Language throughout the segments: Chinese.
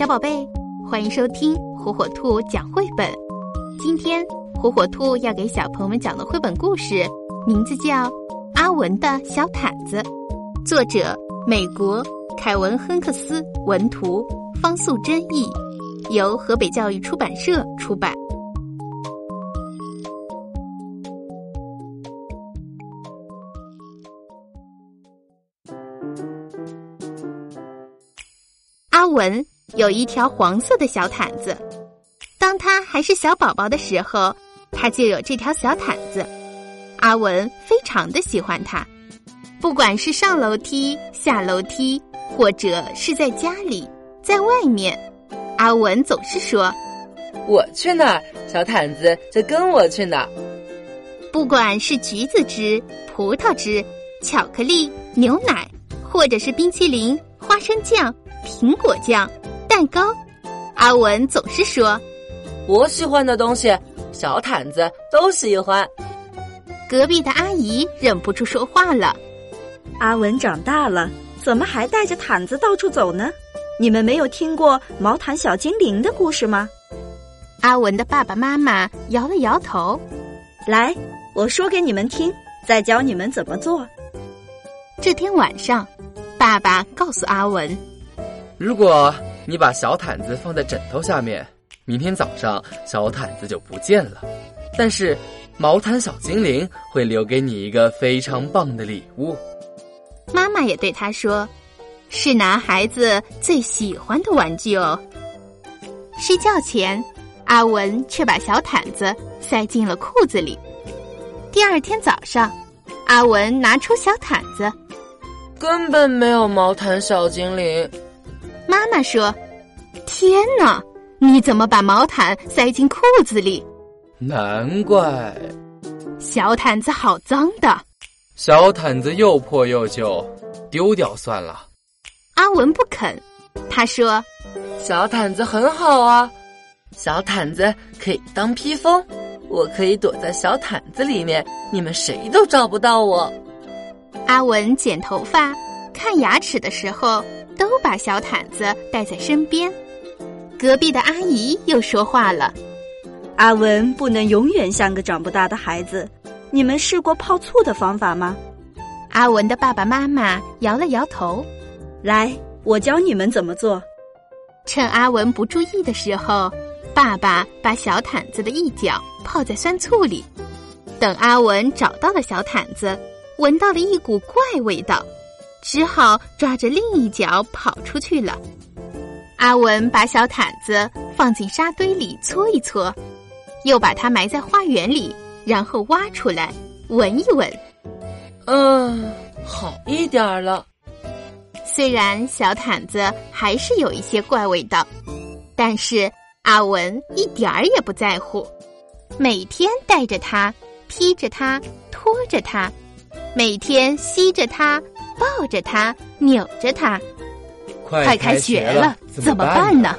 小宝贝，欢迎收听火火兔讲绘本。今天火火兔要给小朋友们讲的绘本故事，名字叫《阿文的小毯子》，作者美国凯文·亨克斯，文图方素珍译，由河北教育出版社出版。阿文有一条黄色的小毯子，当他还是小宝宝的时候，他就有这条小毯子。阿文非常的喜欢它，不管是上楼梯、下楼梯，或者是在家里、在外面，阿文总是说：“我去哪儿，小毯子就跟我去哪儿。”不管是橘子汁、葡萄汁、巧克力、牛奶，或者是冰淇淋、花生酱。苹果酱、蛋糕，阿文总是说：“我喜欢的东西，小毯子都喜欢。”隔壁的阿姨忍不住说话了：“阿文长大了，怎么还带着毯子到处走呢？你们没有听过毛毯小精灵的故事吗？”阿文的爸爸妈妈摇了摇头：“来，我说给你们听，再教你们怎么做。”这天晚上，爸爸告诉阿文。如果你把小毯子放在枕头下面，明天早上小毯子就不见了。但是毛毯小精灵会留给你一个非常棒的礼物。妈妈也对他说：“是男孩子最喜欢的玩具哦。”睡觉前，阿文却把小毯子塞进了裤子里。第二天早上，阿文拿出小毯子，根本没有毛毯小精灵。妈妈说：“天哪，你怎么把毛毯塞进裤子里？难怪，小毯子好脏的。小毯子又破又旧，丢掉算了。”阿文不肯，他说：“小毯子很好啊，小毯子可以当披风，我可以躲在小毯子里面，你们谁都找不到我。”阿文剪头发、看牙齿的时候。都把小毯子带在身边。隔壁的阿姨又说话了：“阿文不能永远像个长不大的孩子。你们试过泡醋的方法吗？”阿文的爸爸妈妈摇了摇头。来，我教你们怎么做。趁阿文不注意的时候，爸爸把小毯子的一角泡在酸醋里。等阿文找到了小毯子，闻到了一股怪味道。只好抓着另一脚跑出去了。阿文把小毯子放进沙堆里搓一搓，又把它埋在花园里，然后挖出来闻一闻。嗯，好一点儿了。虽然小毯子还是有一些怪味道，但是阿文一点儿也不在乎。每天带着它，披着它，拖着它，每天吸着它。抱着他，扭着他，快开学了，怎么办呢？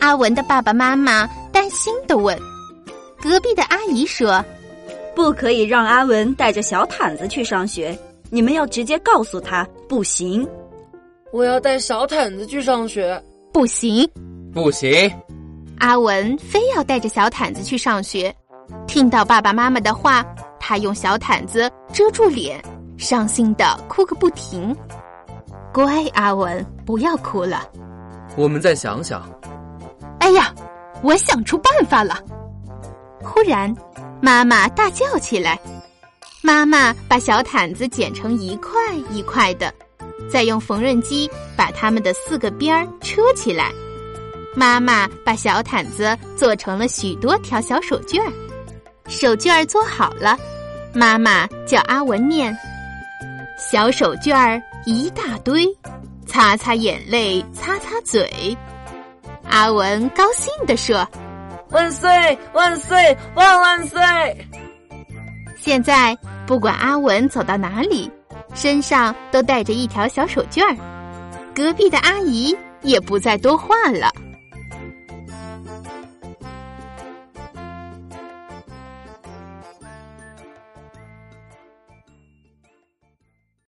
阿文的爸爸妈妈担心的问。隔壁的阿姨说：“不可以让阿文带着小毯子去上学，你们要直接告诉他不行。”我要带小毯子去上学，不行，不行。阿文非要带着小毯子去上学。听到爸爸妈妈的话，他用小毯子遮住脸。伤心的哭个不停，乖阿文，不要哭了。我们再想想。哎呀，我想出办法了！忽然，妈妈大叫起来。妈妈把小毯子剪成一块一块的，再用缝纫机把它们的四个边儿车起来。妈妈把小毯子做成了许多条小手绢儿。手绢儿做好了，妈妈叫阿文念。小手绢儿一大堆，擦擦眼泪，擦擦嘴。阿文高兴地说：“万岁，万岁，万万岁！”现在不管阿文走到哪里，身上都带着一条小手绢儿。隔壁的阿姨也不再多话了。